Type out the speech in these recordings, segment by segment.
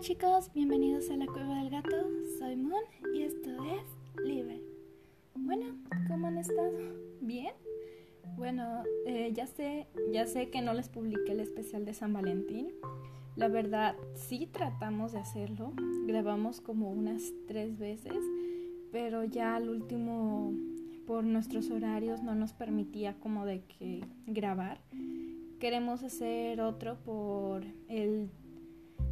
Chicos, bienvenidos a la Cueva del Gato. Soy Moon y esto es Libre. Bueno, ¿cómo han estado? ¿Bien? Bueno, eh, ya sé, ya sé que no les publiqué el especial de San Valentín. La verdad, sí tratamos de hacerlo. Grabamos como unas tres veces, pero ya al último, por nuestros horarios, no nos permitía como de que grabar. Queremos hacer otro por el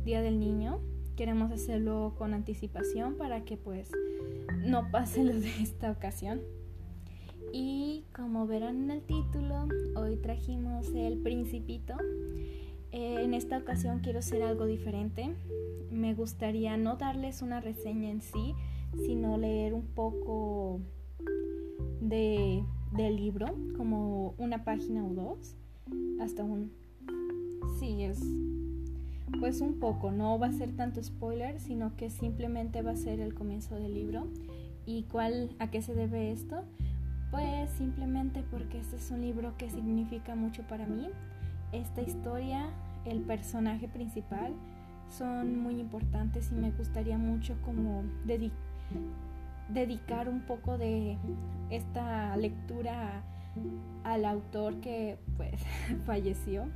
Día del Niño. Queremos hacerlo con anticipación para que pues no pase lo de esta ocasión. Y como verán en el título, hoy trajimos el principito. Eh, en esta ocasión quiero hacer algo diferente. Me gustaría no darles una reseña en sí, sino leer un poco de, del libro, como una página o dos, hasta un... Sí, es pues un poco, no va a ser tanto spoiler, sino que simplemente va a ser el comienzo del libro. ¿Y cuál, a qué se debe esto? Pues simplemente porque este es un libro que significa mucho para mí. Esta historia, el personaje principal, son muy importantes y me gustaría mucho como dedicar un poco de esta lectura al autor que pues falleció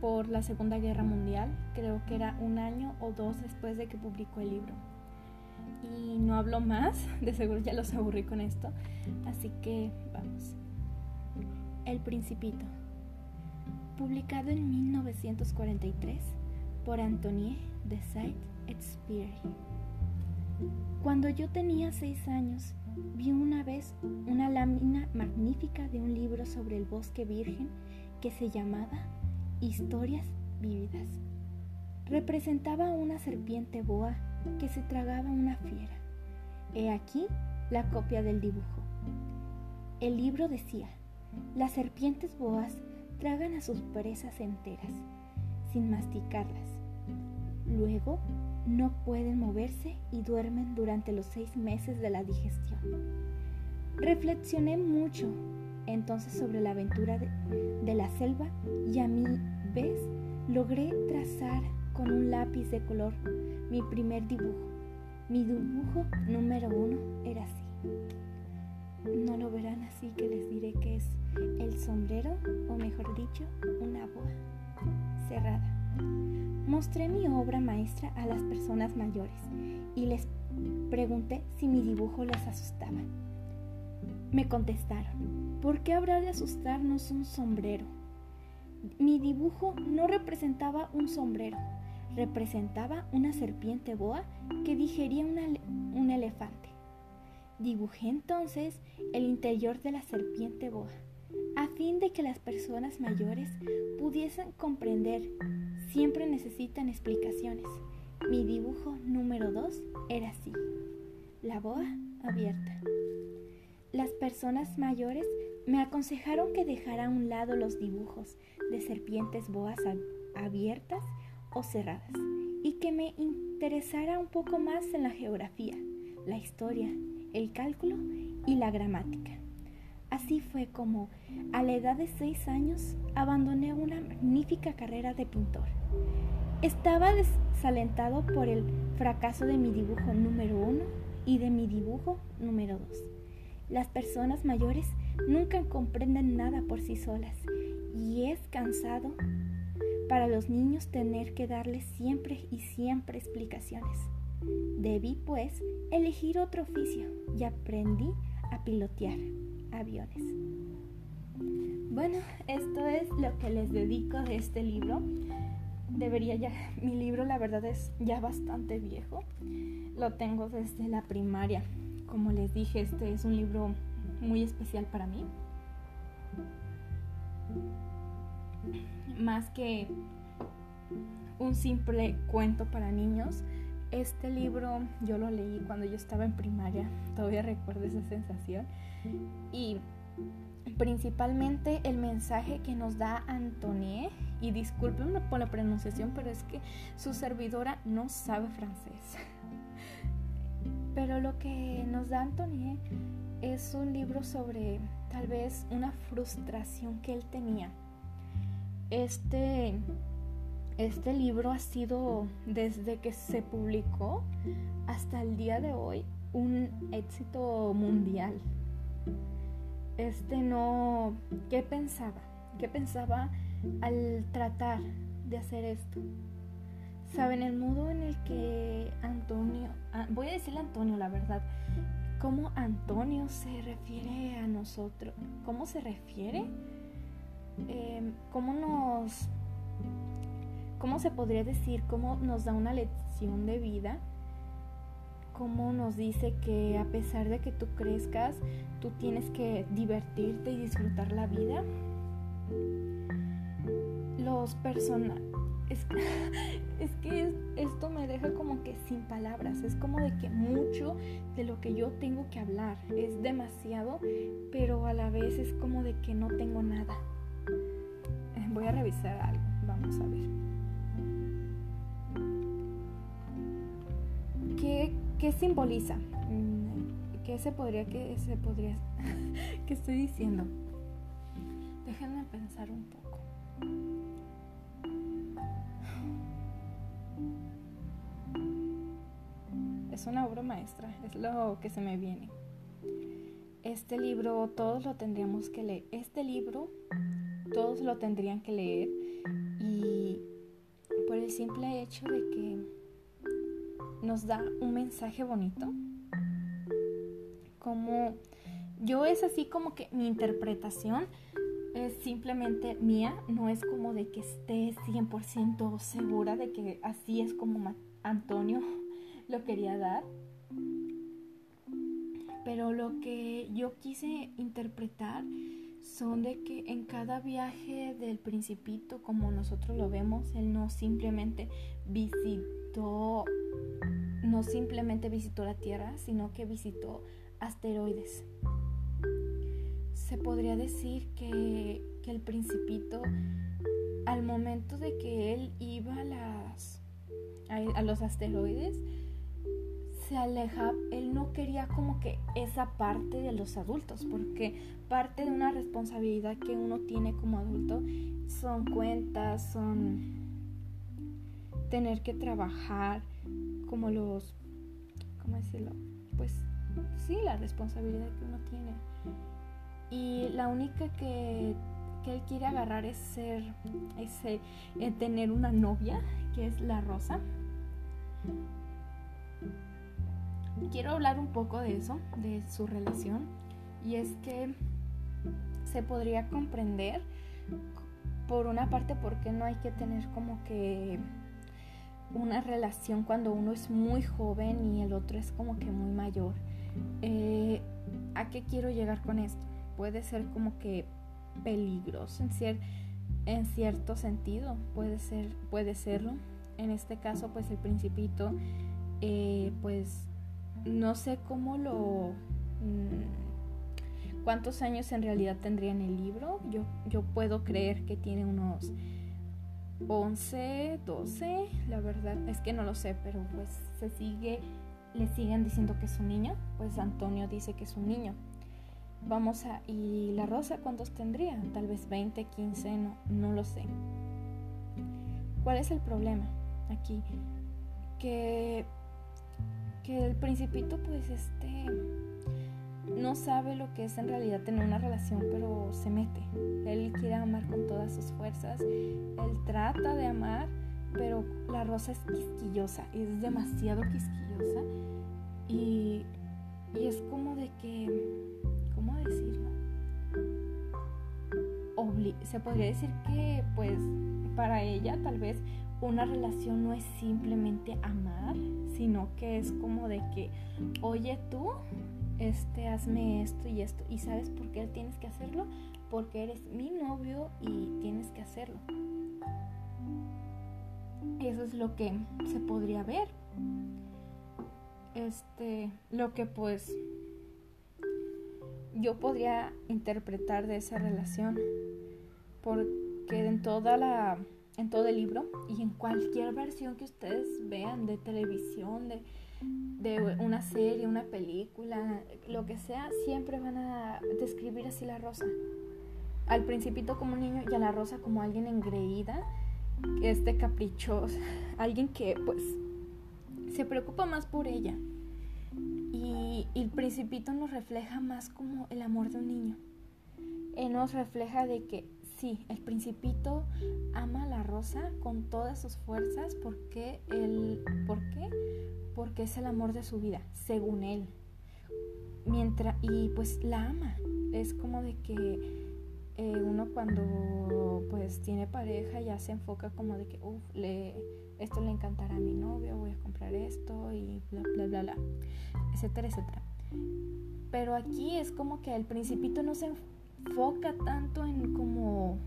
por la Segunda Guerra Mundial, creo que era un año o dos después de que publicó el libro. Y no hablo más, de seguro ya los aburrí con esto, así que vamos. El Principito, publicado en 1943 por Antonie de Saint-Exupéry. Cuando yo tenía seis años, vi una vez una lámina magnífica de un libro sobre el bosque virgen que se llamaba Historias vívidas. Representaba una serpiente boa que se tragaba una fiera. He aquí la copia del dibujo. El libro decía, las serpientes boas tragan a sus presas enteras, sin masticarlas. Luego no pueden moverse y duermen durante los seis meses de la digestión. Reflexioné mucho entonces sobre la aventura de, la selva y a mi vez logré trazar con un lápiz de color mi primer dibujo. Mi dibujo número uno era así. No lo verán así que les diré que es el sombrero, o mejor dicho, una boa cerrada. Mostré mi obra maestra a las personas mayores y les pregunté si mi dibujo les asustaba. Me contestaron, ¿por qué habrá de asustarnos un sombrero? Mi dibujo no representaba un sombrero, representaba una serpiente boa que digería un elefante. Dibujé entonces el interior de la serpiente boa, a fin de que las personas mayores pudiesen comprender. Siempre necesitan explicaciones. Mi dibujo número 2 era así, la boa abierta. Las personas mayores me aconsejaron que dejara a un lado los dibujos de serpientes boas abiertas o cerradas y que me interesara un poco más en la geografía, la historia, el cálculo y la gramática. Así fue como, a la edad de seis años, abandoné una magnífica carrera de pintor. Estaba desalentado por el fracaso de mi dibujo número uno y de mi dibujo número dos. Las personas mayores nunca comprenden nada por sí solas y es cansado para los niños tener que darles siempre y siempre explicaciones. Debí, pues, elegir otro oficio y aprendí a pilotear aviones. Bueno, esto es lo que les dedico de este libro. Debería ya, mi libro la verdad es ya bastante viejo. Lo tengo desde la primaria. Como les dije, este es un libro muy especial para mí. Más que un simple cuento para niños, este libro yo lo leí cuando yo estaba en primaria, todavía recuerdo esa sensación. Y principalmente el mensaje que nos da Antonie, y disculpen por la pronunciación, pero es que su servidora no sabe francés. Pero lo que nos da Antonie es un libro sobre tal vez una frustración que él tenía. Este, este libro ha sido, desde que se publicó hasta el día de hoy, un éxito mundial. Este no... ¿Qué pensaba? ¿Qué pensaba al tratar de hacer esto? Saben, el modo en el que Antonio, ah, voy a decirle Antonio la verdad, cómo Antonio se refiere a nosotros, cómo se refiere, em, cómo nos, cómo se podría decir, cómo nos da una lección de vida, cómo nos dice que a pesar de que tú crezcas, tú tienes que divertirte y disfrutar la vida. Los personajes es, es que esto me deja como que sin palabras, es como de que mucho de lo que yo tengo que hablar es demasiado, pero a la vez es como de que no tengo nada. Eh, voy a revisar algo, vamos a ver. ¿Qué, qué simboliza? Mm, ¿Qué se podría, qué se podría, qué estoy diciendo? Déjenme pensar un poco. Es una obra maestra, es lo que se me viene. Este libro todos lo tendríamos que leer. Este libro todos lo tendrían que leer y por el simple hecho de que nos da un mensaje bonito. Como yo es así como que mi interpretación es simplemente mía, no es como de que esté 100% segura de que así es como Antonio lo quería dar. Pero lo que yo quise interpretar son de que en cada viaje del principito, como nosotros lo vemos, él no simplemente visitó, no simplemente visitó la Tierra, sino que visitó asteroides. Se podría decir que, que el principito, al momento de que él iba las, a los asteroides, se aleja, él no quería como que esa parte de los adultos, porque parte de una responsabilidad que uno tiene como adulto son cuentas, son tener que trabajar como los, ¿cómo decirlo? Pues sí, la responsabilidad que uno tiene. Y la única que, que él quiere agarrar es ser, es eh, tener una novia, que es la Rosa quiero hablar un poco de eso, de su relación, y es que se podría comprender por una parte porque no hay que tener como que una relación cuando uno es muy joven y el otro es como que muy mayor. Eh, ¿A qué quiero llegar con esto? Puede ser como que peligroso en, en cierto sentido, puede ser, puede serlo. En este caso, pues el principito, eh, pues no sé cómo lo... Mm, ¿Cuántos años en realidad tendría en el libro? Yo, yo puedo creer que tiene unos 11, 12, la verdad es que no lo sé, pero pues se sigue, le siguen diciendo que es un niño, pues Antonio dice que es un niño. Vamos a, ¿y la Rosa cuántos tendría? Tal vez 20, 15, no, no lo sé. ¿Cuál es el problema aquí? Que el principito pues este no sabe lo que es en realidad tener una relación, pero se mete. Él quiere amar con todas sus fuerzas. Él trata de amar, pero la rosa es quisquillosa, es demasiado quisquillosa. Y, y es como de que, ¿cómo decirlo? se podría decir que pues para ella tal vez una relación no es simplemente amar, sino que es como de que, oye tú, este, hazme esto y esto. ¿Y sabes por qué tienes que hacerlo? Porque eres mi novio y tienes que hacerlo. Eso es lo que se podría ver. Este, lo que pues yo podría interpretar de esa relación. Porque en toda la en todo el libro y en cualquier versión que ustedes vean de televisión, de, de una serie, una película, lo que sea, siempre van a describir así la rosa. Al principito como un niño y a la rosa como alguien engreída este caprichoso, alguien que pues se preocupa más por ella. Y, y, el principito nos refleja más como el amor de un niño. Él nos refleja de que sí, el principito ama a la rosa con todas sus fuerzas porque él, ¿por qué? Porque es el amor de su vida, según él. Mientras, y pues la ama. Es como de que eh, uno cuando pues tiene pareja ya se enfoca como de que, uff, le, esto le encantará a mi novio, voy a comprar esto y bla, bla, bla, bla, etcétera, etcétera. Pero aquí es como que el principito no se enfoca tanto en como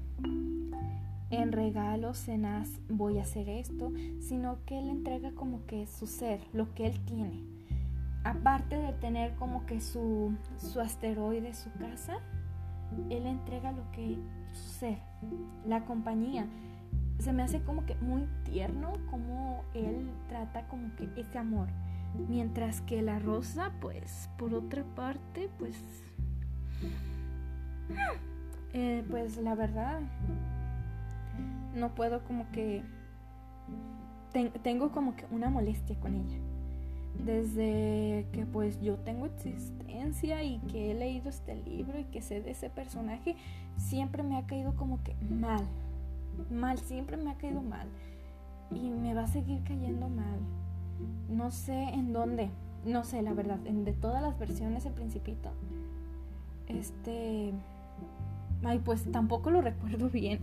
en regalos, cenas, voy a hacer esto, sino que él entrega como que su ser, lo que él tiene. Aparte de tener como que su, su asteroide, su casa, él entrega lo que su ser, la compañía. Se me hace como que muy tierno como él trata como que ese amor. Mientras que la rosa, pues, por otra parte, pues eh, pues la verdad, no puedo como que... tengo como que una molestia con ella. Desde que pues yo tengo existencia y que he leído este libro y que sé de ese personaje, siempre me ha caído como que mal. Mal, siempre me ha caído mal. Y me va a seguir cayendo mal. No sé en dónde. No sé, la verdad. En de todas las versiones el principito. Este ay, pues tampoco lo recuerdo bien,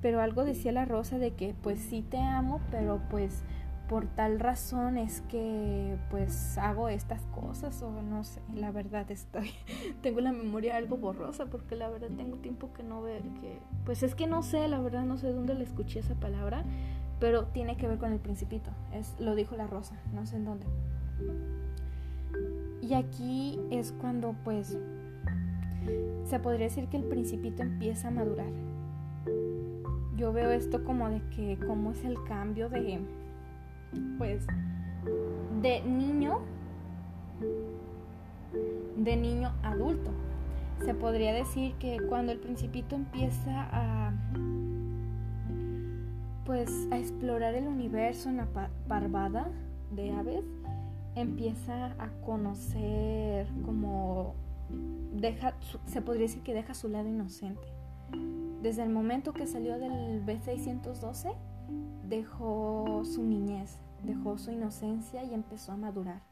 pero algo decía la Rosa de que pues sí te amo, pero pues por tal razón es que pues hago estas cosas o no sé, la verdad estoy tengo la memoria algo borrosa porque la verdad tengo tiempo que no ver que pues es que no sé, la verdad no sé dónde le escuché esa palabra, pero tiene que ver con el principito, es lo dijo la Rosa, no sé en dónde. Y aquí es cuando pues se podría decir que el principito empieza a madurar. Yo veo esto como de que cómo es el cambio de pues de niño de niño adulto. Se podría decir que cuando el principito empieza a pues a explorar el universo en la parvada de aves, empieza a conocer como deja, se podría decir que deja su lado inocente. Desde el momento que salió del B612, dejó su niñez, dejó su inocencia y empezó a madurar.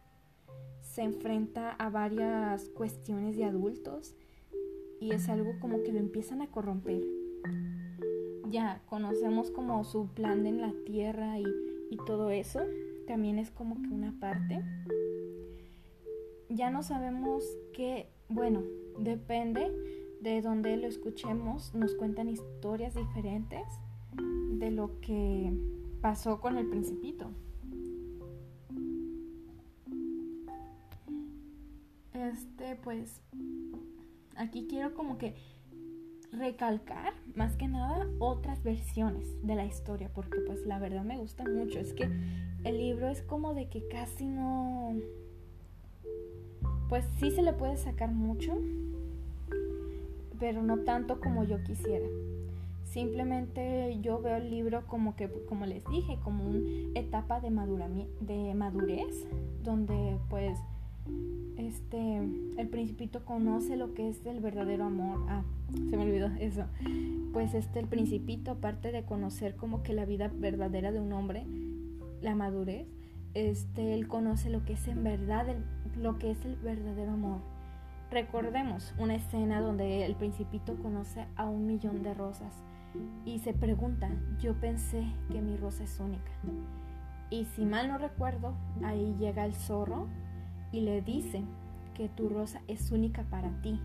Se enfrenta a varias cuestiones de adultos y es algo como que lo empiezan a corromper. Ya conocemos como su plan en la tierra y, y todo eso, también es como que una parte. Ya no sabemos qué bueno, depende de donde lo escuchemos, nos cuentan historias diferentes de lo que pasó con el principito. Este, pues, aquí quiero como que recalcar más que nada otras versiones de la historia, porque pues la verdad me gusta mucho. Es que el libro es como de que casi no pues sí se le puede sacar mucho, pero no tanto como yo quisiera. Simplemente yo veo el libro como que, como les dije, como una etapa de, de madurez, donde pues este el principito conoce lo que es el verdadero amor. Ah, se me olvidó eso. Pues este el principito, aparte de conocer como que la vida verdadera de un hombre, la madurez, este él conoce lo que es en verdad el lo que es el verdadero amor. Recordemos una escena donde el principito conoce a un millón de rosas y se pregunta, yo pensé que mi rosa es única. Y si mal no recuerdo, ahí llega el zorro y le dice que tu rosa es única para ti.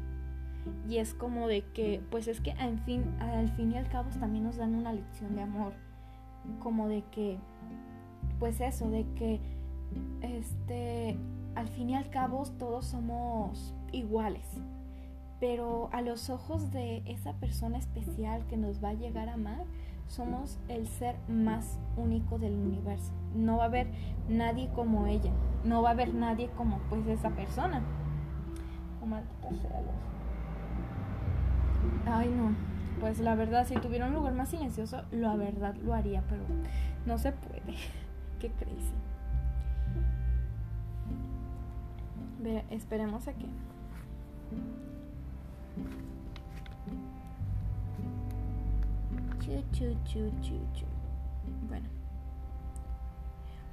Y es como de que, pues es que al fin, al fin y al cabo también nos dan una lección de amor. Como de que, pues eso, de que, este, al fin y al cabo todos somos iguales, pero a los ojos de esa persona especial que nos va a llegar a amar, somos el ser más único del universo. No va a haber nadie como ella, no va a haber nadie como pues esa persona. Oh, Ay no, pues la verdad, si tuviera un lugar más silencioso, la verdad lo haría, pero no se puede. Qué crazy. Esperemos a que. Bueno.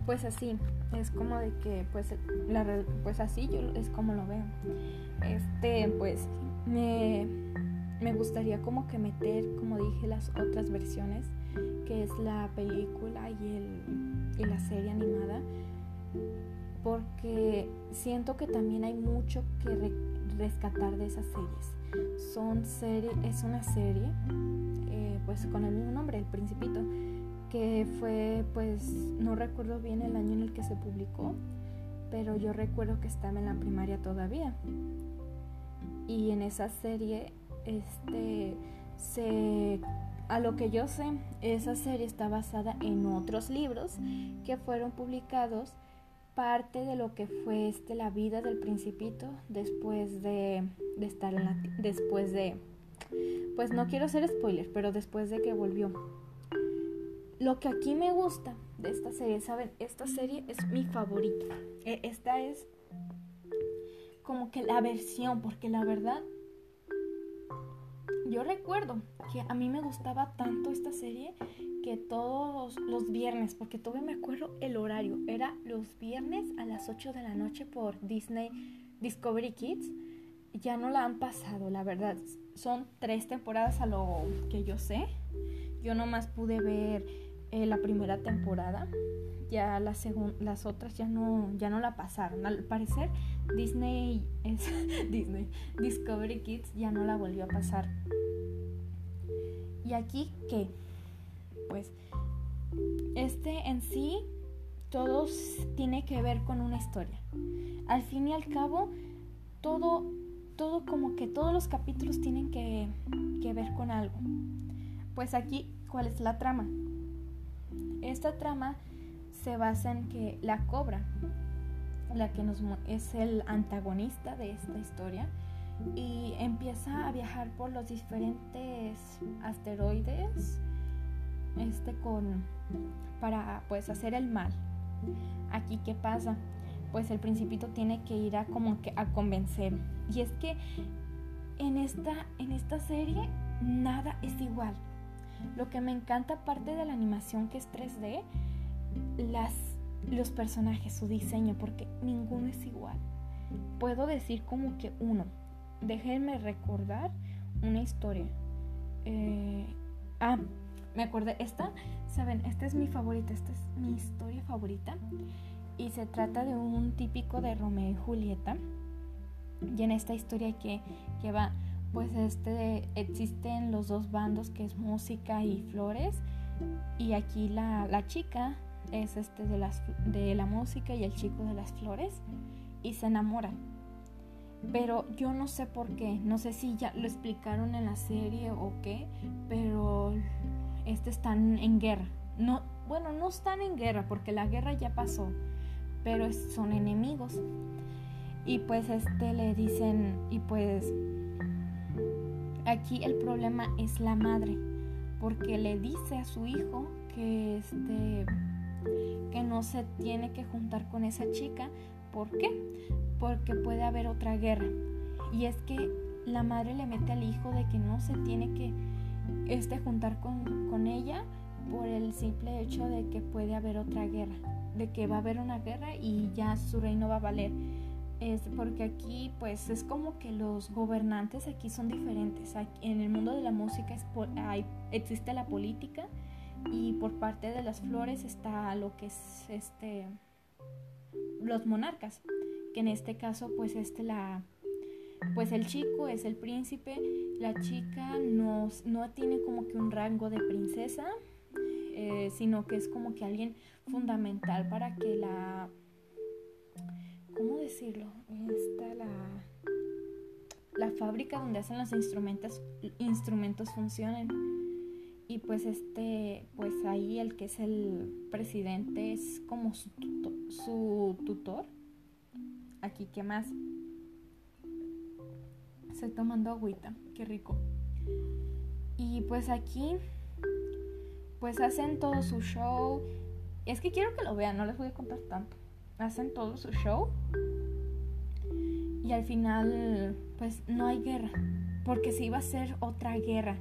Pues así, es como de que, pues, la, pues así yo es como lo veo. Este, pues, me, me gustaría como que meter, como dije, las otras versiones, que es la película y, el, y la serie animada, porque siento que también hay mucho que rescatar de esas series. Son serie, es una serie, eh, pues con el mismo nombre, El Principito, que fue, pues, no recuerdo bien el año en el que se publicó, pero yo recuerdo que estaba en la primaria todavía. Y en esa serie este, se, a lo que yo sé, esa serie está basada en otros libros que fueron publicados parte de lo que fue este, la vida del principito después de, de estar en la, después de pues no quiero ser spoiler pero después de que volvió. Lo que aquí me gusta de esta serie saben esta serie es mi favorita. E, esta es como que la versión porque la verdad yo recuerdo que a mí me gustaba tanto esta serie que todos los viernes, porque todavía me acuerdo el horario, era los viernes a las 8 de la noche por Disney Discovery Kids. Ya no la han pasado, la verdad. Son tres temporadas a lo que yo sé. Yo nomás pude ver eh, la primera temporada. Ya la las otras ya no, ya no la pasaron. Al parecer Disney es Disney Discovery Kids ya no la volvió a pasar ¿Y aquí qué? Pues este en sí todo tiene que ver con una historia. Al fin y al cabo, todo, todo como que todos los capítulos tienen que, que ver con algo. Pues aquí, ¿cuál es la trama? Esta trama se basa en que la cobra, la que nos, es el antagonista de esta historia, y empieza a viajar por los diferentes asteroides este con para pues hacer el mal. Aquí qué pasa? Pues el principito tiene que ir a como que a convencer. Y es que en esta en esta serie nada es igual. Lo que me encanta aparte de la animación que es 3D, las los personajes, su diseño, porque ninguno es igual. Puedo decir como que uno, déjenme recordar una historia. Eh, ah, me acordé, esta, saben, esta es mi favorita, esta es mi historia favorita. Y se trata de un típico de Romeo y Julieta. Y en esta historia que, que va, pues este, existen los dos bandos que es música y flores. Y aquí la, la chica es este de, las, de la música y el chico de las flores. Y se enamoran pero yo no sé por qué, no sé si ya lo explicaron en la serie o qué, pero están en guerra. No, bueno, no están en guerra porque la guerra ya pasó, pero son enemigos. Y pues este le dicen y pues aquí el problema es la madre, porque le dice a su hijo que este que no se tiene que juntar con esa chica, ¿por qué? porque puede haber otra guerra. Y es que la madre le mete al hijo de que no se tiene que este, juntar con, con ella por el simple hecho de que puede haber otra guerra, de que va a haber una guerra y ya su reino va a valer. Es porque aquí pues es como que los gobernantes aquí son diferentes. en el mundo de la música es hay, existe la política y por parte de las flores está lo que es este los monarcas que en este caso pues este la pues el chico es el príncipe, la chica no, no tiene como que un rango de princesa, eh, sino que es como que alguien fundamental para que la, ¿cómo decirlo? Esta la, la fábrica donde hacen los instrumentos, instrumentos funcionen. Y pues este, pues ahí el que es el presidente es como su, su tutor Aquí, ¿qué más? Estoy tomando agüita, qué rico. Y pues aquí, pues hacen todo su show. Es que quiero que lo vean, no les voy a contar tanto. Hacen todo su show. Y al final, pues no hay guerra. Porque se iba a hacer otra guerra.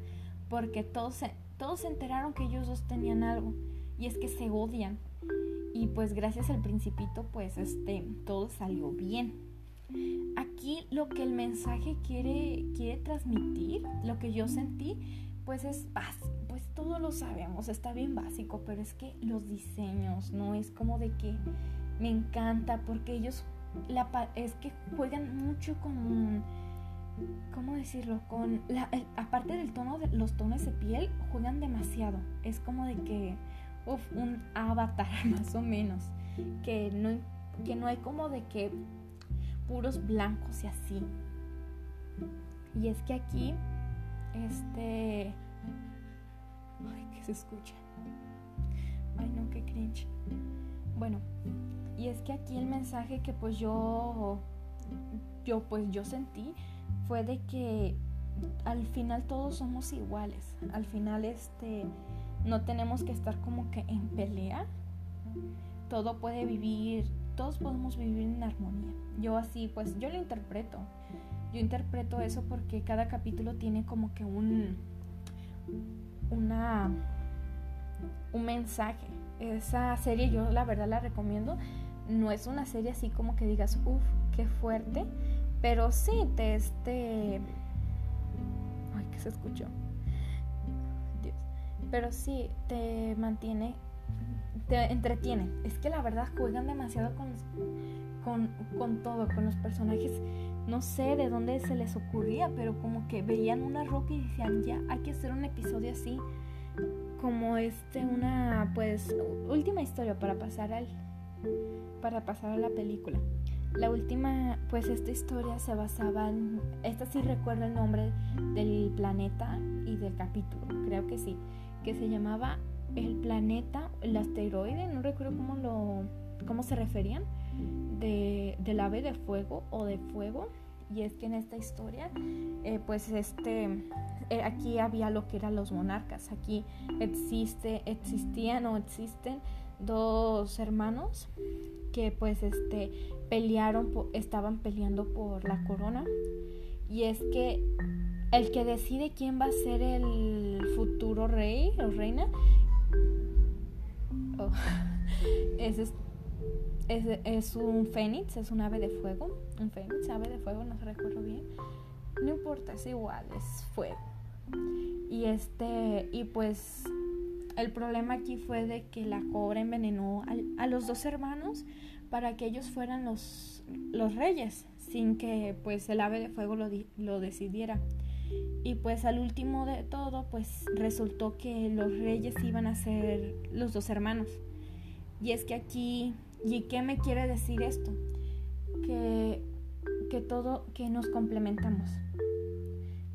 Porque todos se, todos se enteraron que ellos dos tenían algo. Y es que se odian. Y pues gracias al principito, pues este, todo salió bien. Aquí lo que el mensaje quiere, quiere transmitir, lo que yo sentí, pues es pues todo lo sabemos, está bien básico, pero es que los diseños, ¿no? Es como de que me encanta porque ellos, es que juegan mucho con, ¿cómo decirlo? Con, aparte del tono, de, los tonos de piel, juegan demasiado. Es como de que, uff, un avatar más o menos, que no, que no hay como de que puros blancos y así. Y es que aquí, este... Ay, que se escucha. Ay, no, qué cringe. Bueno, y es que aquí el mensaje que pues yo, yo pues yo sentí fue de que al final todos somos iguales. Al final este no tenemos que estar como que en pelea. Todo puede vivir todos podemos vivir en armonía. Yo así, pues yo lo interpreto. Yo interpreto eso porque cada capítulo tiene como que un una un mensaje. Esa serie yo la verdad la recomiendo. No es una serie así como que digas, uff, qué fuerte, pero sí te este ay, que se escuchó. Dios. Pero sí te mantiene te entretienen. Es que la verdad juegan demasiado con, con, todo, con los personajes. No sé de dónde se les ocurría, pero como que veían una roca y decían, ya, hay que hacer un episodio así. Como este, una, pues, última historia para pasar al, para pasar a la película. La última, pues esta historia se basaba en, esta sí recuerdo el nombre del planeta y del capítulo, creo que sí, que se llamaba el planeta, el asteroide, no recuerdo cómo lo cómo se referían, de, del ave de fuego o de fuego. Y es que en esta historia, eh, pues este, eh, aquí había lo que eran los monarcas. Aquí existe, existían o existen dos hermanos que pues este pelearon, estaban peleando por la corona. Y es que el que decide quién va a ser el futuro rey o reina es, un fénix, es un ave de fuego. Un fénix, ave de fuego, no se recuerdo bien. No importa, es igual, es fuego. Y este, y pues el problema aquí fue de que la cobra envenenó a, los dos hermanos para que ellos fueran los, los reyes, sin que pues el ave de fuego lo, lo decidiera. Y pues al último de todo, pues resultó que los reyes iban a ser los dos hermanos. Y es que aquí, ¿y qué me quiere decir esto? Que, que todo, que nos complementamos.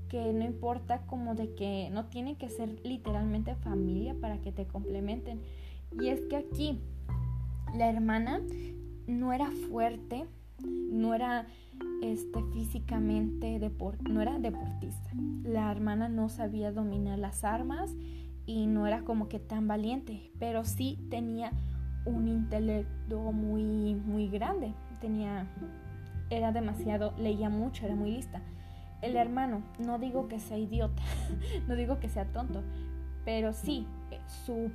Que no importa como de que no tiene que ser literalmente familia para que te complementen. Y es que aquí la hermana no era fuerte, no era este, físicamente no era deportista. La hermana no sabía dominar las armas y no era como que tan valiente, pero sí tenía un intelecto muy muy grande. Tenía era demasiado, leía mucho, era muy lista. El hermano, no digo que sea idiota, no digo que sea tonto, pero sí su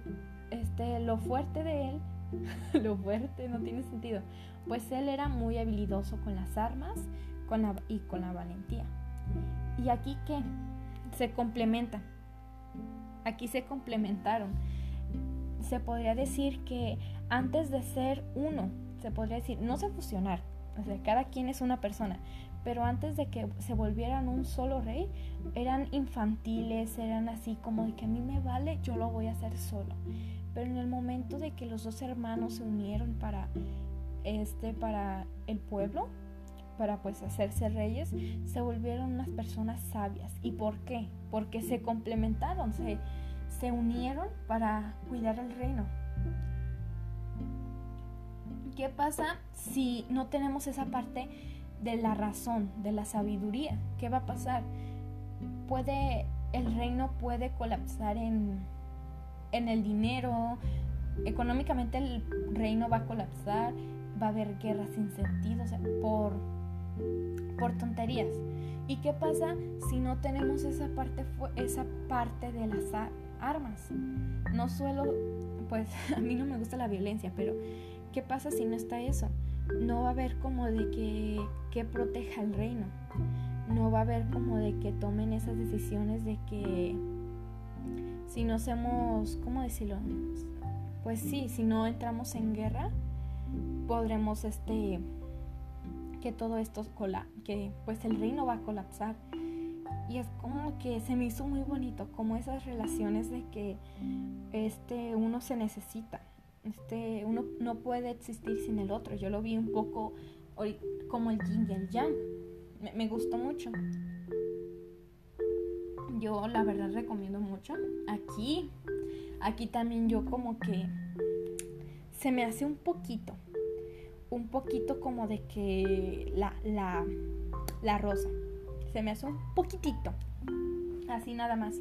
este lo fuerte de él, lo fuerte no tiene sentido pues él era muy habilidoso con las armas con y con la valentía. Y aquí que se complementa, aquí se complementaron. Se podría decir que antes de ser uno, se podría decir, no se fusionar, o sea, cada quien es una persona, pero antes de que se volvieran un solo rey, eran infantiles, eran así como de que a mí me vale, yo lo voy a hacer solo. Pero en el momento de que los dos hermanos se unieron para este para el pueblo, para pues hacerse reyes, se volvieron unas personas sabias. ¿Y por qué? Porque se complementaron, se, se unieron para cuidar el reino. ¿Qué pasa si no tenemos esa parte de la razón, de la sabiduría? ¿Qué va a pasar? Puede, el reino puede colapsar en, en el dinero, económicamente el reino va a colapsar, va a haber guerras sin sentido, o sea, por, por tonterías. ¿Y qué pasa si no tenemos esa parte, esa parte de las armas? No suelo, pues a mí no me gusta la violencia, pero ¿qué pasa si no está eso? No va a haber como de que, que proteja el reino. No va a haber como de que tomen esas decisiones de que si no hacemos, ¿cómo decirlo? Pues sí, si no entramos en guerra, podremos este que todo esto cola que pues el reino va a colapsar. Y es como que se me hizo muy bonito como esas relaciones de que este uno se necesita este uno no puede existir sin el otro. Yo lo vi un poco como el yin y el yang. Me gustó mucho. Yo la verdad recomiendo mucho. Aquí aquí también yo como que se me hace un poquito un poquito como de que la, la, la rosa. Se me hace un poquitito. Así nada más.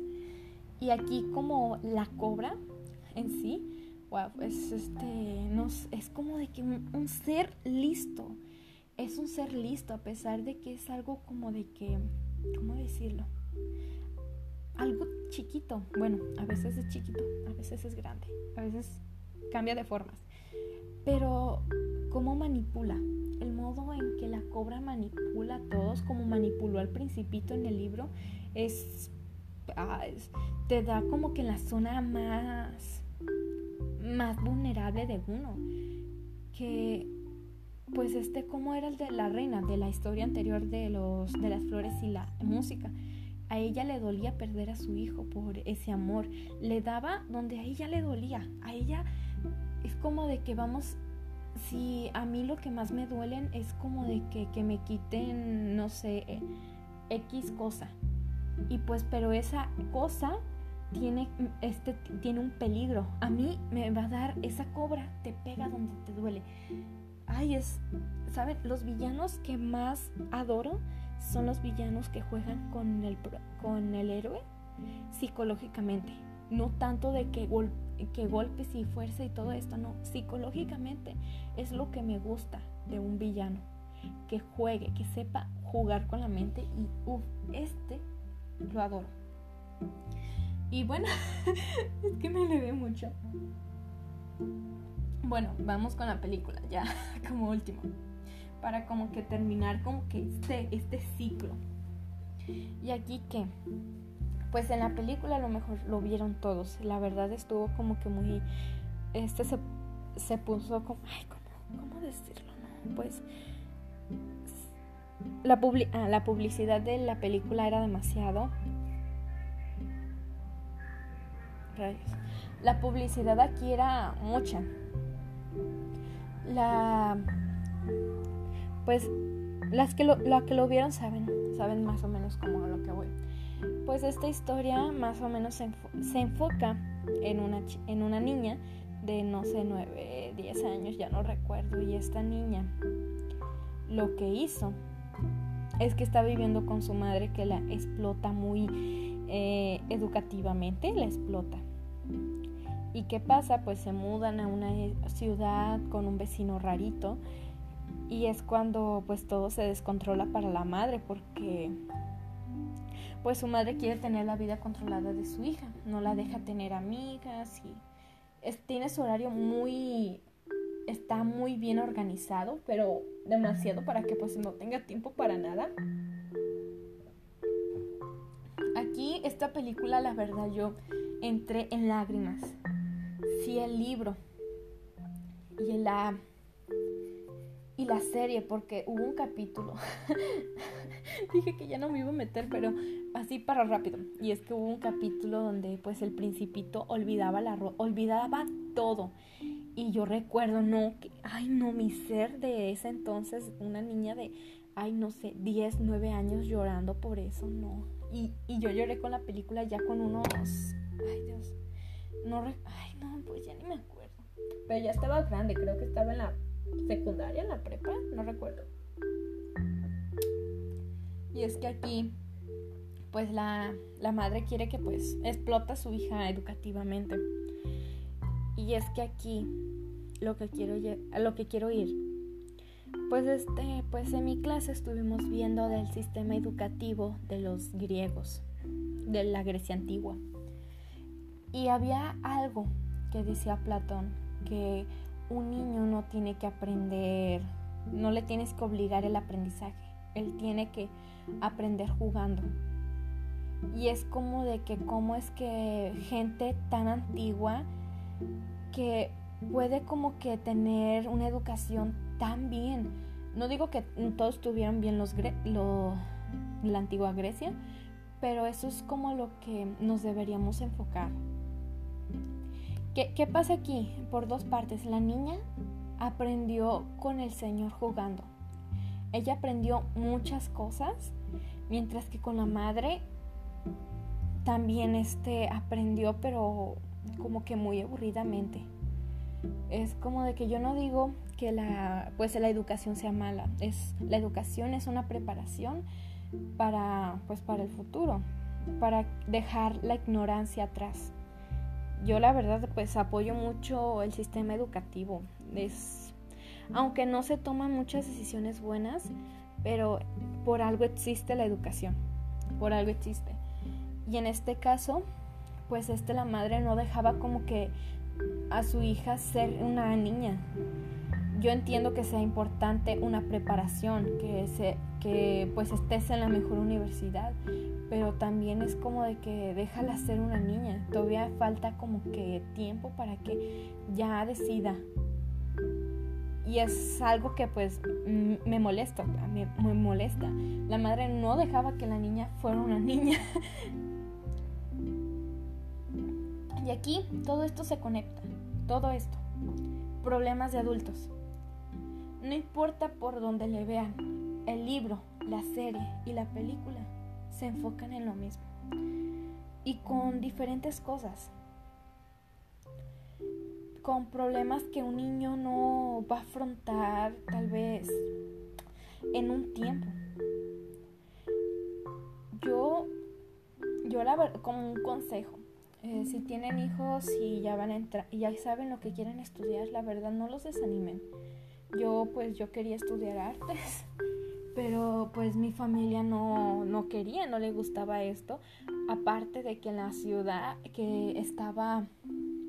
Y aquí como la cobra en sí, wow, es este, no, es como de que un, ser listo. Es un ser listo a pesar de que es algo como de que, ¿cómo decirlo? Algo chiquito. Bueno, a veces es chiquito, a veces es grande, a veces cambia de formas. Pero cómo manipula, el modo en que la cobra manipula a todos, como manipuló al principito en el libro, es, ah, te da como que la zona más, más vulnerable de uno. Que pues este como era el de la reina de la historia anterior de los de las flores y la música. A ella le dolía perder a su hijo por ese amor. Le daba donde a ella le dolía. A ella es como de que vamos si a mí lo que más me duelen es como de que, me quiten, no sé, eh, X cosa. Y pues, pero esa cosa tiene, este, tiene un peligro. A mí me va a dar esa cobra, te pega donde te duele. Ay, es, ¿saben? Los villanos que más adoro son los villanos que juegan con el, con el héroe psicológicamente. No tanto de que que golpes y fuerza y todo esto, no, psicológicamente es lo que me gusta de un villano, que juegue, que sepa jugar con la mente y uff, este lo adoro. Y bueno, es que me le ve mucho. Bueno, vamos con la película, ya como último. Para como que terminar como que este, este ciclo. Y aquí que pues en la película a lo mejor lo vieron todos. La verdad estuvo como que muy... Este se, se puso como... Ay, ¿cómo, cómo decirlo? Pues... La, ah, la publicidad de la película era demasiado... La publicidad aquí era mucha. La... Pues las que lo, la que lo vieron saben, saben más o menos como a lo que voy. Pues esta historia más o menos se, enfoca en una, en una niña de no sé, 9, 10 años, ya no recuerdo, y esta niña lo que hizo es que está viviendo con su madre que la explota muy eh, educativamente, la explota. ¿Y qué pasa? Pues se mudan a una ciudad con un vecino rarito y es cuando pues todo se descontrola para la madre porque pues su madre quiere tener la vida controlada de su hija, no la deja tener amigas y tiene su horario muy, está muy bien organizado, pero demasiado para que pues no tenga tiempo para nada. Aquí esta película, la verdad, yo entré en lágrimas. Sí, el libro y la y la serie, porque hubo un capítulo. Dije que ya no me iba a meter, pero así para rápido. Y es que hubo un capítulo donde pues el principito olvidaba la olvidaba todo. Y yo recuerdo, no, que, ay no, mi ser de ese entonces, una niña de, ay no sé, 10, 9 años llorando por eso, no. Y, y yo lloré con la película ya con unos, ay Dios, no, ay no, pues ya ni me acuerdo. Pero ya estaba grande, creo que estaba en la secundaria, la prepa, no recuerdo. Y es que aquí, pues la, la madre quiere que pues explota a su hija educativamente. Y es que aquí lo que quiero lo que quiero ir. Pues este, pues en mi clase estuvimos viendo del sistema educativo de los griegos, de la Grecia antigua. Y había algo que decía Platón, que un niño no tiene que aprender, no le tienes que obligar el aprendizaje, él tiene que aprender jugando. Y es como de que cómo es que gente tan antigua que puede como que tener una educación tan bien. No digo que todos tuvieran bien los lo, la antigua Grecia, pero eso es como lo que nos deberíamos enfocar. ¿Qué, ¿Qué pasa aquí? Por dos partes. La niña aprendió con el Señor jugando. Ella aprendió muchas cosas, mientras que con la madre también este aprendió, pero como que muy aburridamente. Es como de que yo no digo que la pues la educación sea mala, es la educación es una preparación para pues para el futuro, para dejar la ignorancia atrás. Yo la verdad pues apoyo mucho el sistema educativo. Es aunque no se toman muchas decisiones buenas, pero por algo existe la educación. Por algo existe. Y en este caso, pues este la madre no dejaba como que a su hija ser una niña. Yo entiendo que sea importante una preparación, que, se, que pues estés en la mejor universidad, pero también es como de que déjala ser una niña. Todavía falta como que tiempo para que ya decida. Y es algo que pues me molesta, me, me molesta. La madre no dejaba que la niña fuera una niña. Y aquí todo esto se conecta, todo esto. Problemas de adultos. No importa por dónde le vean, el libro, la serie y la película se enfocan en lo mismo. Y con diferentes cosas. Con problemas que un niño no va a afrontar tal vez en un tiempo. Yo, yo la como un consejo, eh, si tienen hijos y ya van a entrar y ya saben lo que quieren estudiar, la verdad no los desanimen. Yo pues yo quería estudiar artes, pero pues mi familia no, no quería, no le gustaba esto. Aparte de que en la ciudad que estaba,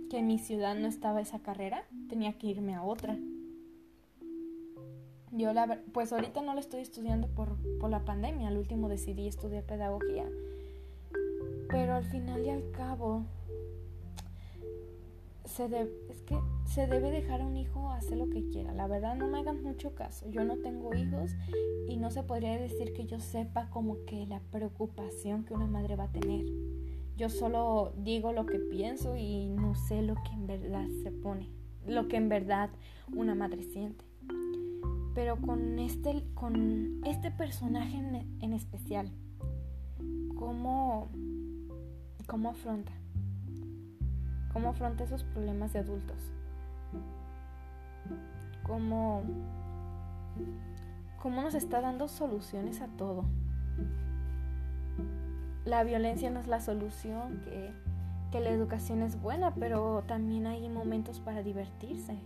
que en mi ciudad no estaba esa carrera, tenía que irme a otra. Yo la pues ahorita no lo estoy estudiando por, por la pandemia, al último decidí estudiar pedagogía pero al final y al cabo, se es que se debe dejar a un hijo hacer lo que quiera. La verdad no me hagan mucho caso. Yo no tengo hijos y no se podría decir que yo sepa como que la preocupación que una madre va a tener. Yo solo digo lo que pienso y no sé lo que en verdad se pone, lo que en verdad una madre siente. Pero con este, con este personaje en, en especial, ¿cómo ¿Cómo afronta? ¿Cómo afronta esos problemas de adultos? ¿Cómo, cómo nos está dando soluciones a todo? La violencia no es la solución, que, que la educación es buena, pero también hay momentos para divertirse.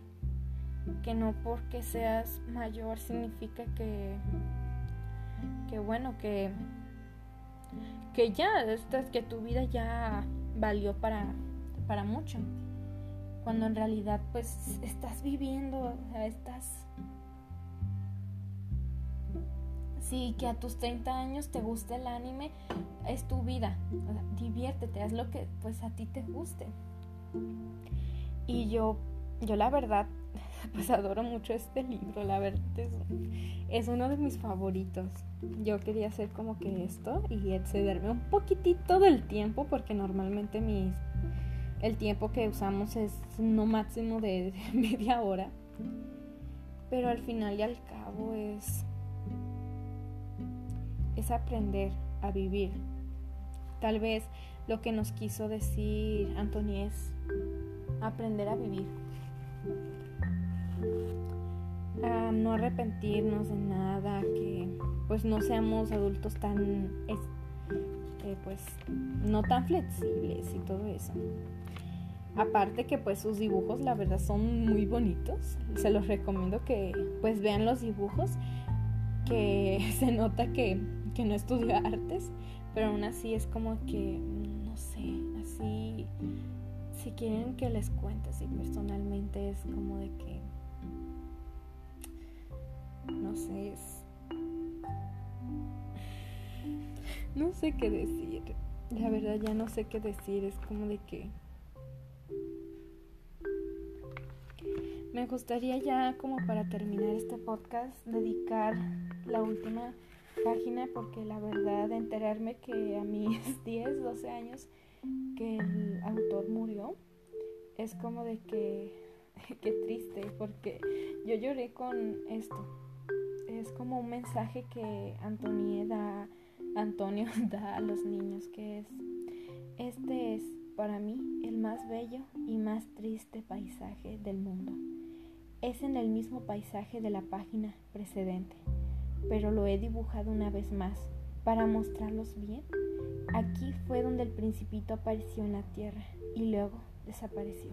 Que no porque seas mayor significa que, que bueno, que que ya, que tu vida ya valió para, para mucho. Cuando en realidad pues estás viviendo, o sea, estás... Sí, que a tus 30 años te guste el anime, es tu vida. diviértete, haz lo que pues a ti te guste. Y yo, yo la verdad, pues adoro mucho este libro, la verdad es, uno de mis favoritos. Yo quería hacer como que esto y excederme un poquitito del tiempo porque normalmente mis, el tiempo que usamos es no máximo de, media hora. Pero al final y al cabo es, es aprender a vivir. Tal vez lo que nos quiso decir Anthony es aprender a vivir a no arrepentirnos de nada, que pues no seamos adultos tan que pues no tan flexibles y todo eso. Aparte que pues sus dibujos la verdad son muy bonitos. Se los recomiendo que pues vean los dibujos. Que se nota que, que no estudió artes. Pero aún así es como que, no sé, así... Si quieren que les cuente así personalmente es como de que... No sé, es... No sé qué decir. La verdad ya no sé qué decir. Es como de que... Me gustaría ya como para terminar este podcast dedicar la última página porque la verdad enterarme que a mis 10, 12 años que el autor murió es como de que qué triste porque yo lloré con esto. Es como un mensaje que Antonio da, Antonio da a los niños que es este es para mí el más bello y más triste paisaje del mundo es en el mismo paisaje de la página precedente, pero lo he dibujado una vez más para mostrarlos bien. Aquí fue donde el principito apareció en la tierra y luego desapareció.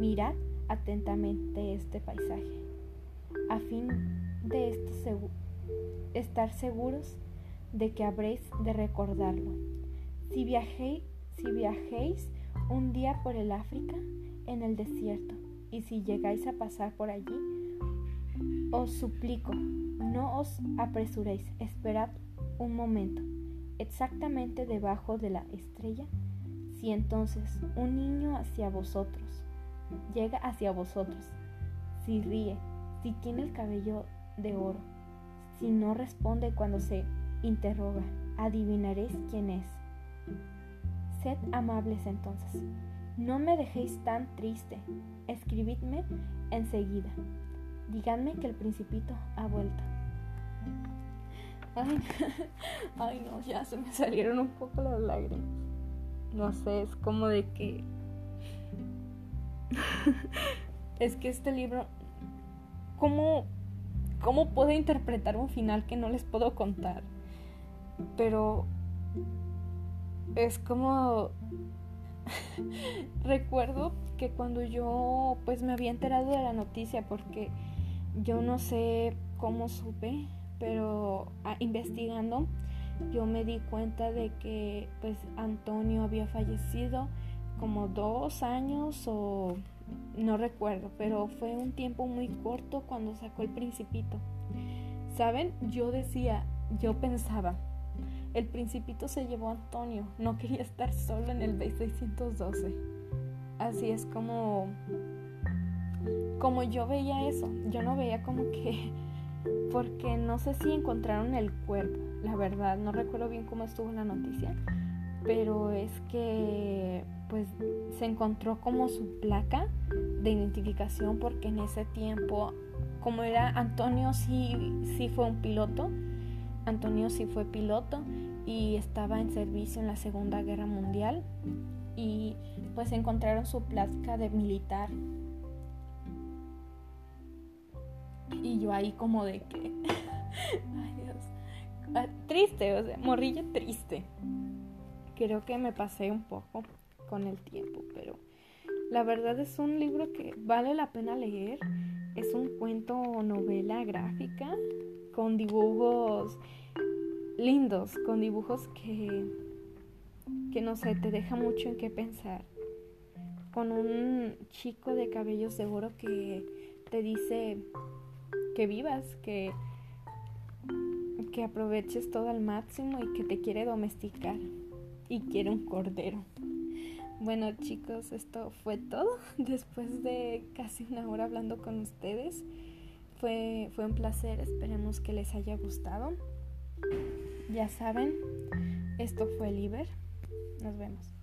Mirad atentamente este paisaje, a fin de estar seguros de que habréis de recordarlo. Si viajéis, si viajéis un día por el África, en el desierto, y si llegáis a pasar por allí, os suplico, no os apresuréis, esperad un momento, exactamente debajo de la estrella, si entonces un niño hacia vosotros llega hacia vosotros, si ríe, si tiene el cabello de oro, si no responde cuando se interroga, adivinaréis quién es. Sed amables entonces, no me dejéis tan triste. Escribidme enseguida. Díganme que el principito ha vuelto. Ay, no, ya se me salieron un poco las lágrimas. No sé, es como de que... es que este libro... ¿Cómo, ¿Cómo puedo interpretar un final que no les puedo contar? Pero... Es como recuerdo que cuando yo pues me había enterado de la noticia porque yo no sé cómo supe, pero ah, investigando yo me di cuenta de que pues Antonio había fallecido como dos años o no recuerdo, pero fue un tiempo muy corto cuando sacó el principito. ¿Saben? Yo decía, yo pensaba, el principito se llevó a Antonio, no quería estar solo en el B612. Así es como como yo veía eso, yo no veía como que porque no sé si encontraron el cuerpo, la verdad, no recuerdo bien cómo estuvo la noticia, pero es que pues se encontró como su placa de identificación porque en ese tiempo como era Antonio sí sí fue un piloto, Antonio sí fue piloto y estaba en servicio en la Segunda Guerra Mundial y pues encontraron su placa de militar. Y yo ahí como de que... Ay Dios. Ah, triste, o sea, morrilla triste. Creo que me pasé un poco con el tiempo, pero la verdad es un libro que vale la pena leer. Es un cuento o novela gráfica con dibujos lindos, con dibujos que, que no sé, te deja mucho en qué pensar. Con un chico de cabellos de oro que te dice que vivas, que, que aproveches todo al máximo y que te quiere domesticar y quiere un cordero. Bueno chicos, esto fue todo. Después de casi una hora hablando con ustedes, fue, fue un placer. Esperemos que les haya gustado. Ya saben, esto fue Liber. Nos vemos.